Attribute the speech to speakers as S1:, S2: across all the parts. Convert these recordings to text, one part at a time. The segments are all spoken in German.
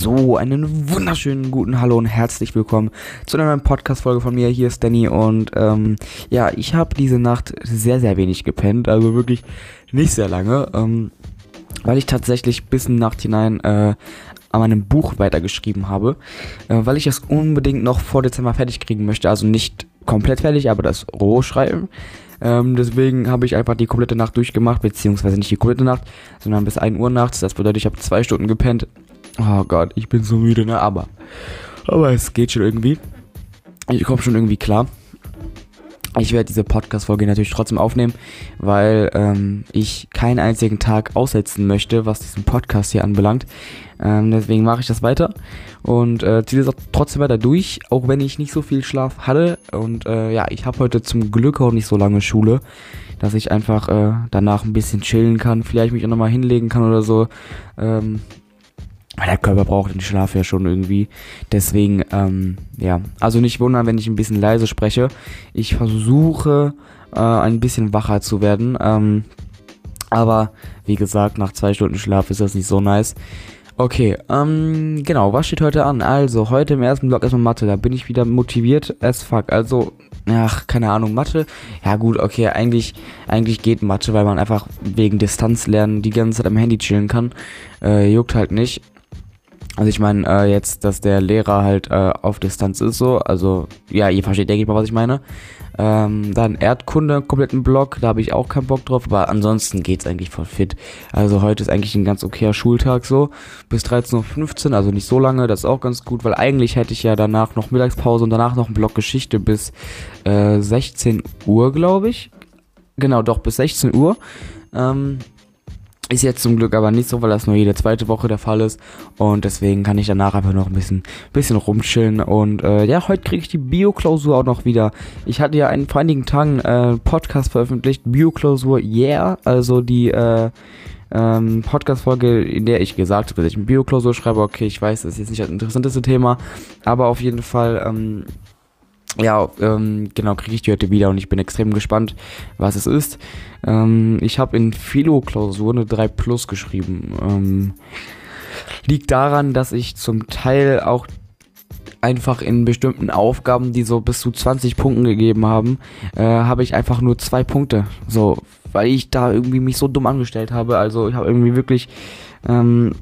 S1: So, einen wunderschönen guten Hallo und herzlich willkommen zu einer neuen Podcast-Folge von mir. Hier ist Danny und ähm, ja, ich habe diese Nacht sehr, sehr wenig gepennt, also wirklich nicht sehr lange, ähm, weil ich tatsächlich bis in die Nacht hinein äh, an meinem Buch weitergeschrieben habe, äh, weil ich es unbedingt noch vor Dezember fertig kriegen möchte, also nicht komplett fertig, aber das Rohschreiben. Ähm, deswegen habe ich einfach die komplette Nacht durchgemacht, beziehungsweise nicht die komplette Nacht, sondern bis 1 Uhr nachts. Das bedeutet, ich habe zwei Stunden gepennt Oh Gott, ich bin so müde, ne? Aber, aber es geht schon irgendwie. Ich komme schon irgendwie klar. Ich werde diese Podcast-Folge natürlich trotzdem aufnehmen, weil ähm, ich keinen einzigen Tag aussetzen möchte, was diesen Podcast hier anbelangt. Ähm, deswegen mache ich das weiter und äh, ziehe das auch trotzdem weiter durch, auch wenn ich nicht so viel Schlaf hatte. Und äh, ja, ich habe heute zum Glück auch nicht so lange Schule, dass ich einfach äh, danach ein bisschen chillen kann, vielleicht mich auch nochmal hinlegen kann oder so. Ähm, weil der Körper braucht den Schlaf ja schon irgendwie. Deswegen, ähm, ja. Also nicht wundern, wenn ich ein bisschen leise spreche. Ich versuche äh, ein bisschen wacher zu werden. Ähm, aber wie gesagt, nach zwei Stunden Schlaf ist das nicht so nice. Okay, ähm, genau, was steht heute an? Also, heute im ersten Block erstmal Mathe, da bin ich wieder motiviert as fuck. Also, ach, keine Ahnung, Mathe. Ja gut, okay, eigentlich, eigentlich geht Mathe, weil man einfach wegen Distanzlernen die ganze Zeit am Handy chillen kann. Äh, juckt halt nicht. Also ich meine äh, jetzt, dass der Lehrer halt äh, auf Distanz ist so, also ja, ihr versteht, denke ich mal, was ich meine. Ähm, dann Erdkunde, kompletten Block, da habe ich auch keinen Bock drauf, aber ansonsten geht's eigentlich voll fit. Also heute ist eigentlich ein ganz okayer Schultag so, bis 13.15 Uhr, also nicht so lange, das ist auch ganz gut, weil eigentlich hätte ich ja danach noch Mittagspause und danach noch einen Block Geschichte bis äh, 16 Uhr, glaube ich. Genau, doch, bis 16 Uhr. Ähm, ist jetzt zum Glück aber nicht so, weil das nur jede zweite Woche der Fall ist. Und deswegen kann ich danach einfach noch ein bisschen, bisschen rumchillen. Und äh, ja, heute kriege ich die Bio-Klausur auch noch wieder. Ich hatte ja einen, vor einigen Tagen äh, Podcast veröffentlicht, Bio-Klausur Yeah. Also die äh, ähm, Podcast-Folge, in der ich gesagt habe, dass ich eine Bio-Klausur schreibe. Okay, ich weiß, das ist jetzt nicht das interessanteste Thema. Aber auf jeden Fall... Ähm, ja, ähm, genau, kriege ich die heute wieder und ich bin extrem gespannt, was es ist. Ähm, ich habe in Philo-Klausur eine 3 Plus geschrieben. Ähm, liegt daran, dass ich zum Teil auch einfach in bestimmten Aufgaben, die so bis zu 20 Punkten gegeben haben, äh, habe ich einfach nur zwei Punkte. So, weil ich da irgendwie mich so dumm angestellt habe. Also ich habe irgendwie wirklich ähm,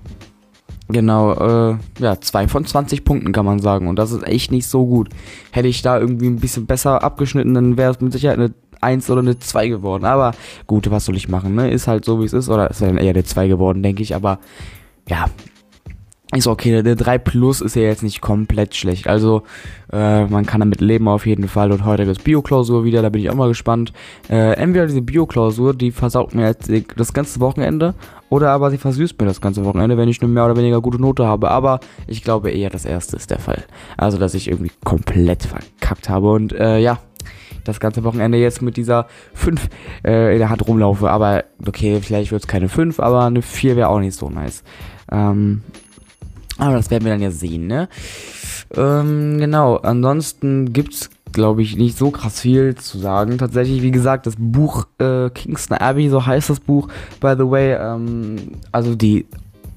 S1: Genau, äh, ja, 2 von 20 Punkten kann man sagen. Und das ist echt nicht so gut. Hätte ich da irgendwie ein bisschen besser abgeschnitten, dann wäre es mit Sicherheit eine 1 oder eine 2 geworden. Aber gut, was soll ich machen, ne? Ist halt so, wie es ist. Oder ist dann eher eine 2 geworden, denke ich. Aber ja, ist okay, der 3 Plus ist ja jetzt nicht komplett schlecht. Also, äh, man kann damit leben auf jeden Fall. Und heute gibt es Bio-Klausur wieder, da bin ich auch mal gespannt. Äh, entweder diese Bio-Klausur, die versaut mir jetzt das ganze Wochenende, oder aber sie versüßt mir das ganze Wochenende, wenn ich eine mehr oder weniger gute Note habe. Aber ich glaube eher, das erste ist der Fall. Also, dass ich irgendwie komplett verkackt habe. Und äh, ja, das ganze Wochenende jetzt mit dieser 5 äh, in der Hand rumlaufe. Aber okay, vielleicht wird es keine 5, aber eine 4 wäre auch nicht so nice. Ähm, aber das werden wir dann ja sehen, ne? Ähm, genau, ansonsten gibt's, glaube ich, nicht so krass viel zu sagen. Tatsächlich, wie gesagt, das Buch äh, Kingston Abbey, so heißt das Buch, by the way, ähm, also die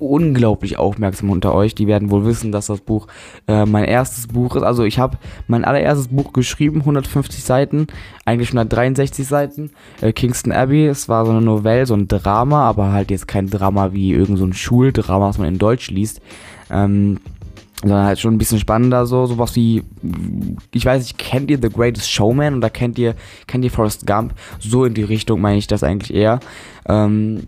S1: unglaublich aufmerksam unter euch. Die werden wohl wissen, dass das Buch äh, mein erstes Buch ist. Also ich habe mein allererstes Buch geschrieben, 150 Seiten, eigentlich 163 Seiten. Äh, Kingston Abbey, es war so eine Novelle, so ein Drama, aber halt jetzt kein Drama wie irgend so ein Schuldrama, was man in Deutsch liest. Ähm, sondern halt schon ein bisschen spannender so, sowas wie, ich weiß nicht, kennt ihr The Greatest Showman oder kennt ihr, kennt ihr Forrest Gump? So in die Richtung meine ich das eigentlich eher. Ähm,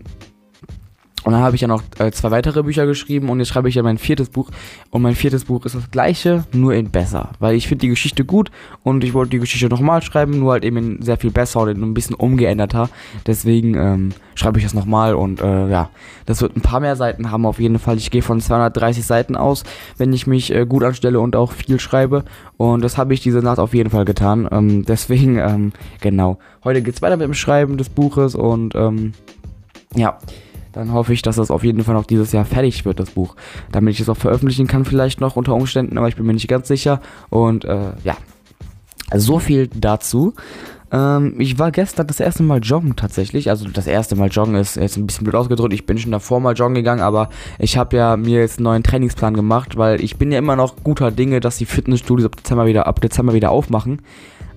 S1: und dann habe ich ja noch äh, zwei weitere Bücher geschrieben und jetzt schreibe ich ja mein viertes Buch. Und mein viertes Buch ist das gleiche, nur in besser. Weil ich finde die Geschichte gut und ich wollte die Geschichte nochmal schreiben, nur halt eben in sehr viel besser und ein bisschen umgeänderter. Deswegen ähm, schreibe ich das nochmal und äh, ja, das wird ein paar mehr Seiten haben auf jeden Fall. Ich gehe von 230 Seiten aus, wenn ich mich äh, gut anstelle und auch viel schreibe. Und das habe ich diese Nacht auf jeden Fall getan. Ähm, deswegen, ähm, genau. Heute geht's weiter mit dem Schreiben des Buches und ähm, ja dann hoffe ich, dass das auf jeden Fall noch dieses Jahr fertig wird, das Buch. Damit ich es auch veröffentlichen kann, vielleicht noch unter Umständen, aber ich bin mir nicht ganz sicher. Und äh, ja, so viel dazu. Ähm, ich war gestern das erste Mal joggen tatsächlich. Also das erste Mal joggen ist jetzt ein bisschen blöd ausgedrückt. Ich bin schon davor mal joggen gegangen, aber ich habe ja mir jetzt einen neuen Trainingsplan gemacht, weil ich bin ja immer noch guter Dinge, dass die Fitnessstudios ab Dezember wieder, ab Dezember wieder aufmachen.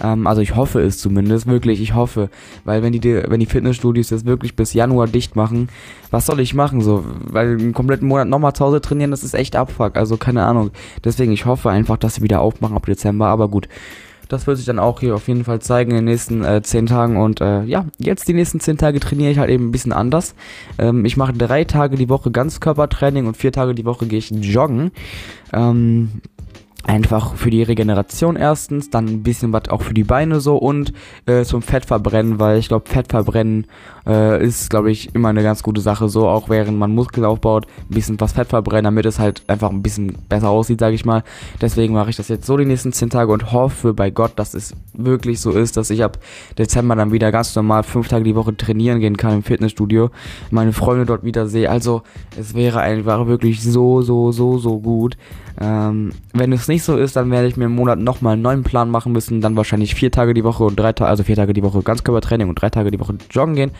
S1: Ähm, also ich hoffe es zumindest, wirklich, ich hoffe. Weil wenn die, wenn die Fitnessstudios das wirklich bis Januar dicht machen, was soll ich machen so? Weil einen kompletten Monat nochmal zu Hause trainieren, das ist echt Abfuck. Also keine Ahnung. Deswegen, ich hoffe einfach, dass sie wieder aufmachen ab Dezember. Aber gut. Das wird sich dann auch hier auf jeden Fall zeigen in den nächsten äh, 10 Tagen. Und äh, ja, jetzt die nächsten 10 Tage trainiere ich halt eben ein bisschen anders. Ähm, ich mache drei Tage die Woche Ganzkörpertraining und vier Tage die Woche gehe ich joggen. Ähm, Einfach für die Regeneration erstens, dann ein bisschen was auch für die Beine so und äh, zum Fettverbrennen, weil ich glaube, Fettverbrennen äh, ist, glaube ich, immer eine ganz gute Sache, so auch während man Muskel aufbaut, ein bisschen was Fett verbrennen, damit es halt einfach ein bisschen besser aussieht, sage ich mal. Deswegen mache ich das jetzt so die nächsten 10 Tage und hoffe bei Gott, dass es wirklich so ist, dass ich ab Dezember dann wieder ganz normal fünf Tage die Woche trainieren gehen kann im Fitnessstudio, meine Freunde dort wieder sehe. Also es wäre einfach wirklich so, so, so, so gut. Ähm, wenn es nicht so ist, dann werde ich mir im Monat nochmal einen neuen Plan machen müssen, dann wahrscheinlich vier Tage die Woche und drei Tage, also vier Tage die Woche Ganzkörpertraining und drei Tage die Woche joggen gehen.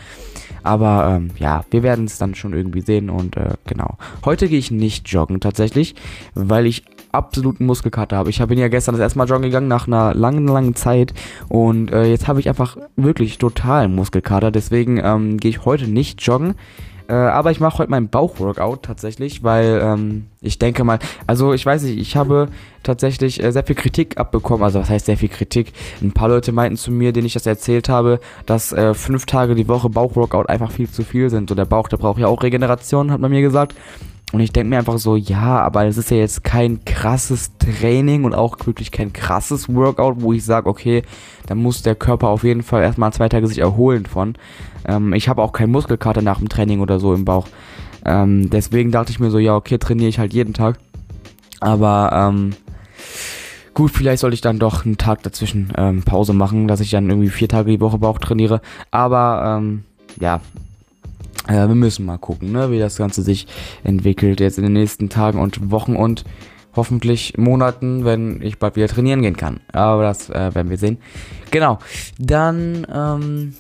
S1: Aber ähm, ja, wir werden es dann schon irgendwie sehen und äh, genau. Heute gehe ich nicht joggen tatsächlich, weil ich absoluten Muskelkater habe. Ich bin ja gestern das erste Mal joggen gegangen nach einer langen, langen Zeit und äh, jetzt habe ich einfach wirklich totalen Muskelkater. Deswegen ähm, gehe ich heute nicht joggen. Äh, aber ich mache heute mein Bauchworkout tatsächlich, weil ähm, ich denke mal, also ich weiß nicht, ich habe tatsächlich äh, sehr viel Kritik abbekommen. Also was heißt sehr viel Kritik? Ein paar Leute meinten zu mir, denen ich das erzählt habe, dass äh, fünf Tage die Woche Bauchworkout einfach viel zu viel sind. So der Bauch, der braucht ja auch Regeneration, hat man mir gesagt. Und ich denke mir einfach so, ja, aber es ist ja jetzt kein krasses Training und auch wirklich kein krasses Workout, wo ich sage, okay, da muss der Körper auf jeden Fall erstmal zwei Tage sich erholen von. Ähm, ich habe auch keinen Muskelkater nach dem Training oder so im Bauch. Ähm, deswegen dachte ich mir so, ja, okay, trainiere ich halt jeden Tag. Aber ähm, gut, vielleicht sollte ich dann doch einen Tag dazwischen ähm, Pause machen, dass ich dann irgendwie vier Tage die Woche Bauch trainiere. Aber ähm, ja, wir müssen mal gucken, ne, wie das Ganze sich entwickelt jetzt in den nächsten Tagen und Wochen und hoffentlich Monaten, wenn ich bald wieder trainieren gehen kann. Aber das äh, werden wir sehen. Genau. Dann, ähm,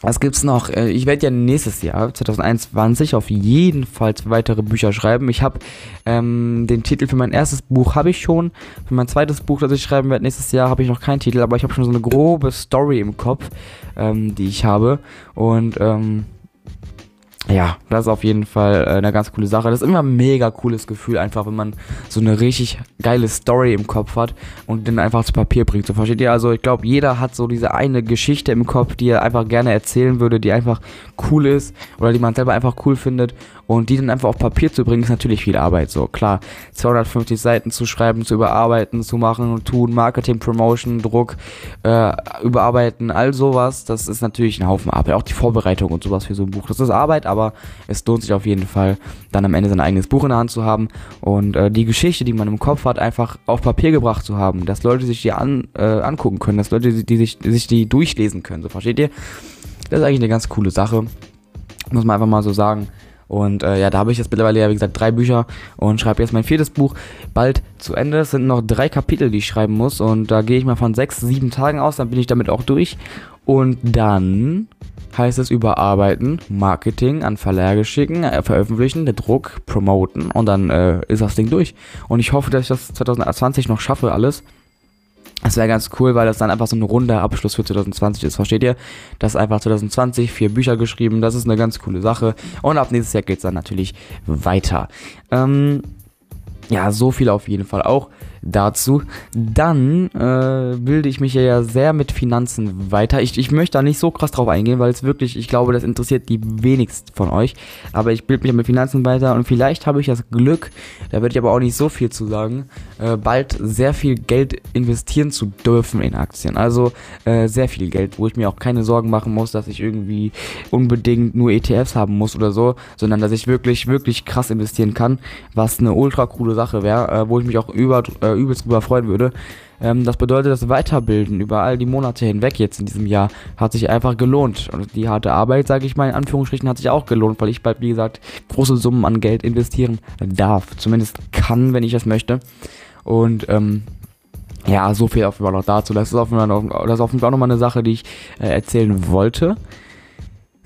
S1: was gibt's noch? Äh, ich werde ja nächstes Jahr, 2021, auf jeden Fall weitere Bücher schreiben. Ich habe ähm, den Titel für mein erstes Buch habe ich schon. Für mein zweites Buch, das ich schreiben werde nächstes Jahr, habe ich noch keinen Titel, aber ich habe schon so eine grobe Story im Kopf, ähm, die ich habe. Und ähm, ja, das ist auf jeden Fall äh, eine ganz coole Sache. Das ist immer ein mega cooles Gefühl, einfach wenn man so eine richtig geile Story im Kopf hat und den einfach zu Papier bringt. So versteht ihr? Also ich glaube, jeder hat so diese eine Geschichte im Kopf, die er einfach gerne erzählen würde, die einfach cool ist oder die man selber einfach cool findet und die dann einfach auf Papier zu bringen, ist natürlich viel Arbeit. So klar, 250 Seiten zu schreiben, zu überarbeiten, zu machen und tun, Marketing, Promotion, Druck, äh, überarbeiten, all sowas, das ist natürlich ein Haufen Arbeit. Auch die Vorbereitung und sowas für so ein Buch, das ist Arbeit, aber es lohnt sich auf jeden Fall, dann am Ende sein eigenes Buch in der Hand zu haben und äh, die Geschichte, die man im Kopf hat, einfach auf Papier gebracht zu haben, dass Leute sich die an, äh, angucken können, dass Leute, die sich, die sich die durchlesen können. So versteht ihr? Das ist eigentlich eine ganz coole Sache. Muss man einfach mal so sagen. Und äh, ja, da habe ich jetzt mittlerweile ja, wie gesagt, drei Bücher und schreibe jetzt mein viertes Buch bald zu Ende. Es sind noch drei Kapitel, die ich schreiben muss. Und da gehe ich mal von sechs, sieben Tagen aus, dann bin ich damit auch durch. Und dann heißt es überarbeiten, Marketing an Verlage schicken, äh, veröffentlichen, der Druck, promoten und dann äh, ist das Ding durch. Und ich hoffe, dass ich das 2020 noch schaffe, alles. Das wäre ganz cool, weil das dann einfach so ein runder Abschluss für 2020 ist. Versteht ihr? Das ist einfach 2020, vier Bücher geschrieben. Das ist eine ganz coole Sache. Und ab nächstes Jahr geht es dann natürlich weiter. Ähm, ja, so viel auf jeden Fall auch dazu. Dann äh, bilde ich mich ja sehr mit Finanzen weiter. Ich, ich möchte da nicht so krass drauf eingehen, weil es wirklich, ich glaube, das interessiert die wenigsten von euch. Aber ich bilde mich mit Finanzen weiter und vielleicht habe ich das Glück, da würde ich aber auch nicht so viel zu sagen, äh, bald sehr viel Geld investieren zu dürfen in Aktien. Also äh, sehr viel Geld, wo ich mir auch keine Sorgen machen muss, dass ich irgendwie unbedingt nur ETFs haben muss oder so, sondern dass ich wirklich, wirklich krass investieren kann, was eine ultra coole Sache wäre, äh, wo ich mich auch über äh, übelst drüber freuen würde. Ähm, das bedeutet, das Weiterbilden über all die Monate hinweg jetzt in diesem Jahr hat sich einfach gelohnt. Und die harte Arbeit, sage ich mal in Anführungsstrichen, hat sich auch gelohnt, weil ich bald, wie gesagt, große Summen an Geld investieren darf. Zumindest kann, wenn ich das möchte. Und ähm, ja, so viel Fall noch dazu. Das ist Fall, noch, das ist nochmal eine Sache, die ich äh, erzählen wollte.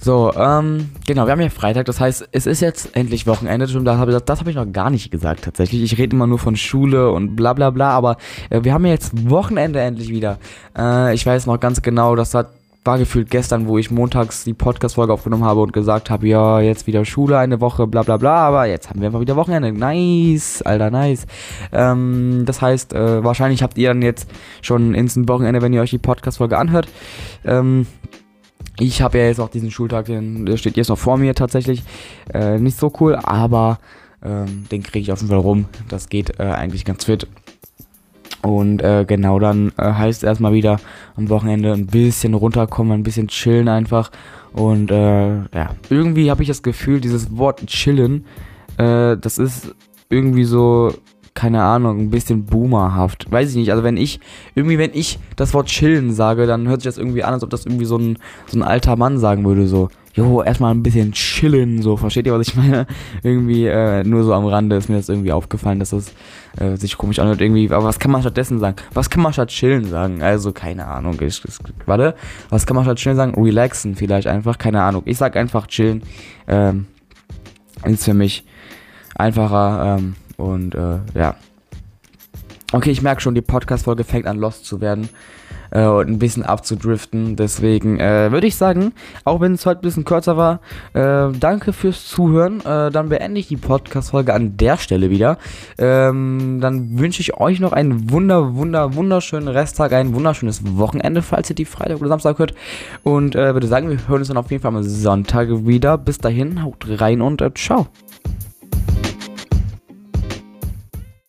S1: So, ähm, genau, wir haben ja Freitag, das heißt, es ist jetzt endlich Wochenende. Das habe das, das hab ich noch gar nicht gesagt tatsächlich. Ich rede immer nur von Schule und bla bla bla, aber äh, wir haben ja jetzt Wochenende endlich wieder. Äh, ich weiß noch ganz genau, das hat, war gefühlt gestern, wo ich montags die Podcast-Folge aufgenommen habe und gesagt habe, ja, jetzt wieder Schule, eine Woche, bla bla bla, aber jetzt haben wir einfach wieder Wochenende. Nice, alter, nice. Ähm, das heißt, äh, wahrscheinlich habt ihr dann jetzt schon instant Wochenende, wenn ihr euch die Podcast-Folge anhört. Ähm, ich habe ja jetzt auch diesen Schultag, den, der steht jetzt noch vor mir tatsächlich. Äh, nicht so cool, aber ähm, den kriege ich auf jeden Fall rum. Das geht äh, eigentlich ganz fit. Und äh, genau dann äh, heißt erstmal wieder am Wochenende ein bisschen runterkommen, ein bisschen chillen einfach. Und äh, ja, irgendwie habe ich das Gefühl, dieses Wort chillen, äh, das ist irgendwie so keine Ahnung, ein bisschen boomerhaft. Weiß ich nicht. Also wenn ich, irgendwie, wenn ich das Wort chillen sage, dann hört sich das irgendwie an, als ob das irgendwie so ein, so ein alter Mann sagen würde, so. Jo, erstmal ein bisschen chillen, so, versteht ihr, was ich meine? Irgendwie, äh, nur so am Rande ist mir das irgendwie aufgefallen, dass das äh, sich komisch anhört, irgendwie. Aber was kann man stattdessen sagen? Was kann man statt chillen sagen? Also, keine Ahnung. Ich, ich, warte, was kann man statt chillen sagen? Relaxen vielleicht einfach, keine Ahnung. Ich sag einfach chillen. Ähm, ist für mich einfacher, ähm, und äh, ja. Okay, ich merke schon, die Podcast-Folge fängt an lost zu werden äh, und ein bisschen abzudriften. Deswegen äh, würde ich sagen, auch wenn es heute ein bisschen kürzer war, äh, danke fürs Zuhören. Äh, dann beende ich die Podcast-Folge an der Stelle wieder. Ähm, dann wünsche ich euch noch einen wunder, wunder, wunderschönen Resttag, ein wunderschönes Wochenende, falls ihr die Freitag oder Samstag hört. Und äh, würde sagen, wir hören uns dann auf jeden Fall am Sonntag wieder. Bis dahin, haut rein und äh, ciao.